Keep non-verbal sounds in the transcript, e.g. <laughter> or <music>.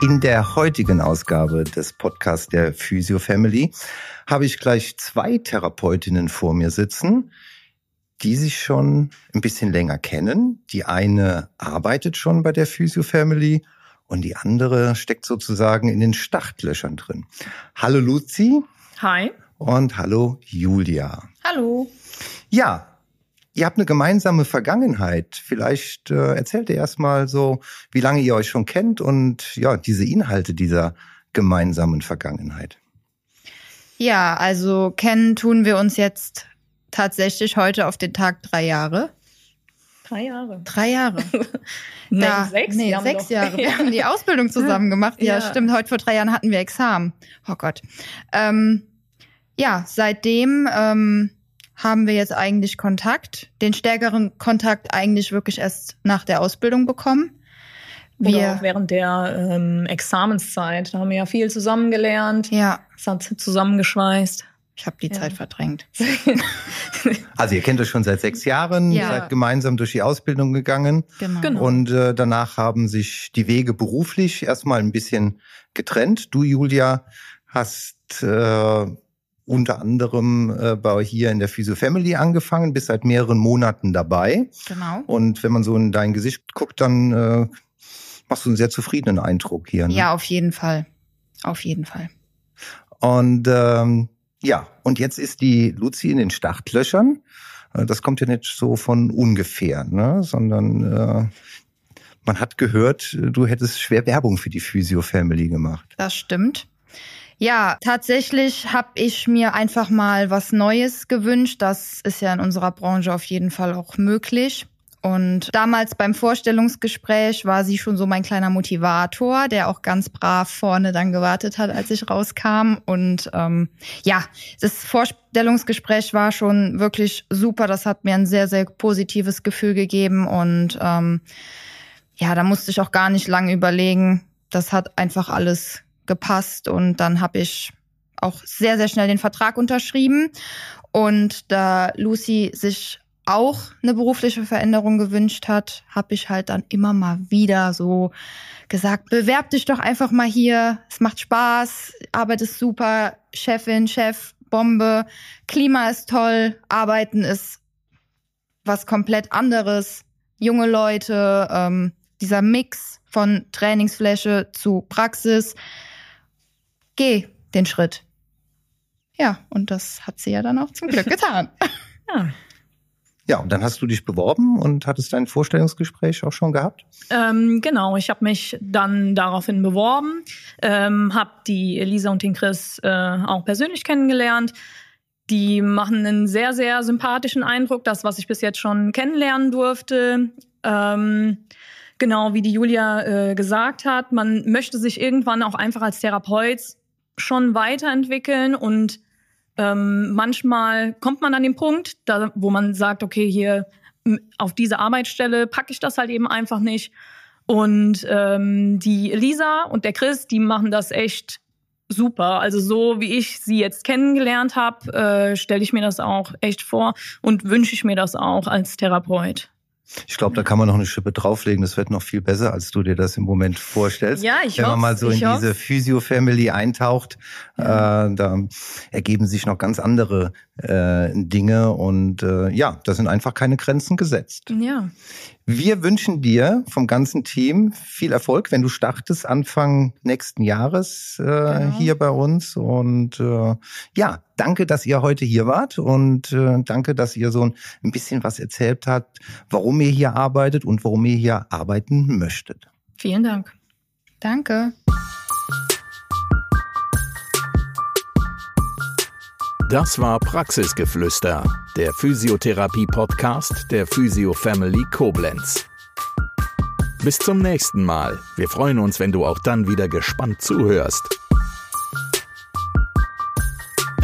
In der heutigen Ausgabe des Podcasts der Physio Family habe ich gleich zwei Therapeutinnen vor mir sitzen, die sich schon ein bisschen länger kennen. Die eine arbeitet schon bei der Physio Family und die andere steckt sozusagen in den Startlöchern drin. Hallo Luzi. Hi. Und hallo Julia. Hallo. Ja, ihr habt eine gemeinsame Vergangenheit. Vielleicht äh, erzählt ihr erstmal so, wie lange ihr euch schon kennt und ja, diese Inhalte dieser gemeinsamen Vergangenheit. Ja, also kennen tun wir uns jetzt tatsächlich heute auf den Tag drei Jahre. Drei Jahre. Drei Jahre. <laughs> nee, Da- sechs, nee, Wir haben sechs doch- Jahre. <laughs> Wir haben die Ausbildung zusammen gemacht. Ja, Ja. stimmt. Heute vor drei Jahren hatten wir Examen. Oh Gott. Ähm, ja, seitdem ähm, haben wir jetzt eigentlich Kontakt. Den stärkeren Kontakt eigentlich wirklich erst nach der Ausbildung bekommen. Oder Wir, auch während der ähm, Examenszeit. Da haben wir ja viel zusammengelernt. ja, Es hat zusammengeschweißt. ich habe die Ja. Zeit verdrängt. <laughs> Also ihr kennt euch schon seit sechs Jahren, Ja. seid gemeinsam durch die Ausbildung gegangen Genau. Genau. und äh, danach haben sich die Wege beruflich erstmal ein bisschen getrennt. Du, Julia, hast äh, unter anderem äh, bei hier in der Physio Family angefangen, bist seit mehreren Monaten dabei. Genau. Und wenn man so in dein Gesicht guckt, dann äh, machst du einen sehr zufriedenen Eindruck hier. Ne? Ja, auf jeden Fall. Auf jeden Fall. Und ähm, ja, und jetzt ist die Luzi in den Startlöchern. Äh, Das kommt ja nicht so von ungefähr, ne? sondern äh, man hat gehört, du hättest schwer Werbung für die Physio Family gemacht. Das stimmt. Ja, tatsächlich habe ich mir einfach mal was Neues gewünscht. Das ist ja in unserer Branche auf jeden Fall auch möglich. Und damals beim Vorstellungsgespräch war sie schon so mein kleiner Motivator, der auch ganz brav vorne dann gewartet hat, als ich rauskam. Und ähm, ja, das Vorstellungsgespräch war schon wirklich super. Das hat mir ein sehr, sehr positives Gefühl gegeben. Und ähm, ja, da musste ich auch gar nicht lange überlegen. Das hat einfach alles gepasst und dann habe ich auch sehr, sehr schnell den Vertrag unterschrieben. Und da Lucy sich auch eine berufliche Veränderung gewünscht hat, habe ich halt dann immer mal wieder so gesagt, bewerb dich doch einfach mal hier, es macht Spaß, Arbeit ist super, Chefin, Chef, Bombe, Klima ist toll, Arbeiten ist was komplett anderes, junge Leute, ähm, dieser Mix von Trainingsfläche zu Praxis, geh den Schritt. Ja, und das hat sie ja dann auch zum Glück <laughs> getan. Ja. Ja, und dann hast du dich beworben und hattest dein Vorstellungsgespräch auch schon gehabt? Ähm, genau, ich habe mich dann daraufhin beworben, ähm, habe die Elisa und den Chris äh, auch persönlich kennengelernt. Die machen einen sehr, sehr sympathischen Eindruck, das, was ich bis jetzt schon kennenlernen durfte. Ähm, genau wie die Julia äh, gesagt hat, man möchte sich irgendwann auch einfach als Therapeut schon weiterentwickeln und ähm, manchmal kommt man an den Punkt, da, wo man sagt, okay, hier auf diese Arbeitsstelle packe ich das halt eben einfach nicht. Und ähm, die Elisa und der Chris, die machen das echt super. Also so wie ich sie jetzt kennengelernt habe, äh, stelle ich mir das auch echt vor und wünsche ich mir das auch als Therapeut. Ich glaube, da kann man noch eine Schippe drauflegen. Das wird noch viel besser, als du dir das im Moment vorstellst. Ja, ich Wenn man hoff's, mal so in hoff's. diese Physio-Family eintaucht, äh, da ergeben sich noch ganz andere äh, Dinge und äh, ja, da sind einfach keine Grenzen gesetzt. Ja. Wir wünschen dir vom ganzen Team viel Erfolg, wenn du startest Anfang nächsten Jahres äh, Genau. hier bei uns. Und äh, ja, danke, dass ihr heute hier wart und äh, danke, dass ihr so ein, ein bisschen was erzählt habt, warum ihr hier arbeitet und warum ihr hier arbeiten möchtet. Vielen Dank. Danke. Das war Praxisgeflüster, der Physiotherapie-Podcast der Physio Family Koblenz. Bis zum nächsten Mal. Wir freuen uns, wenn du auch dann wieder gespannt zuhörst.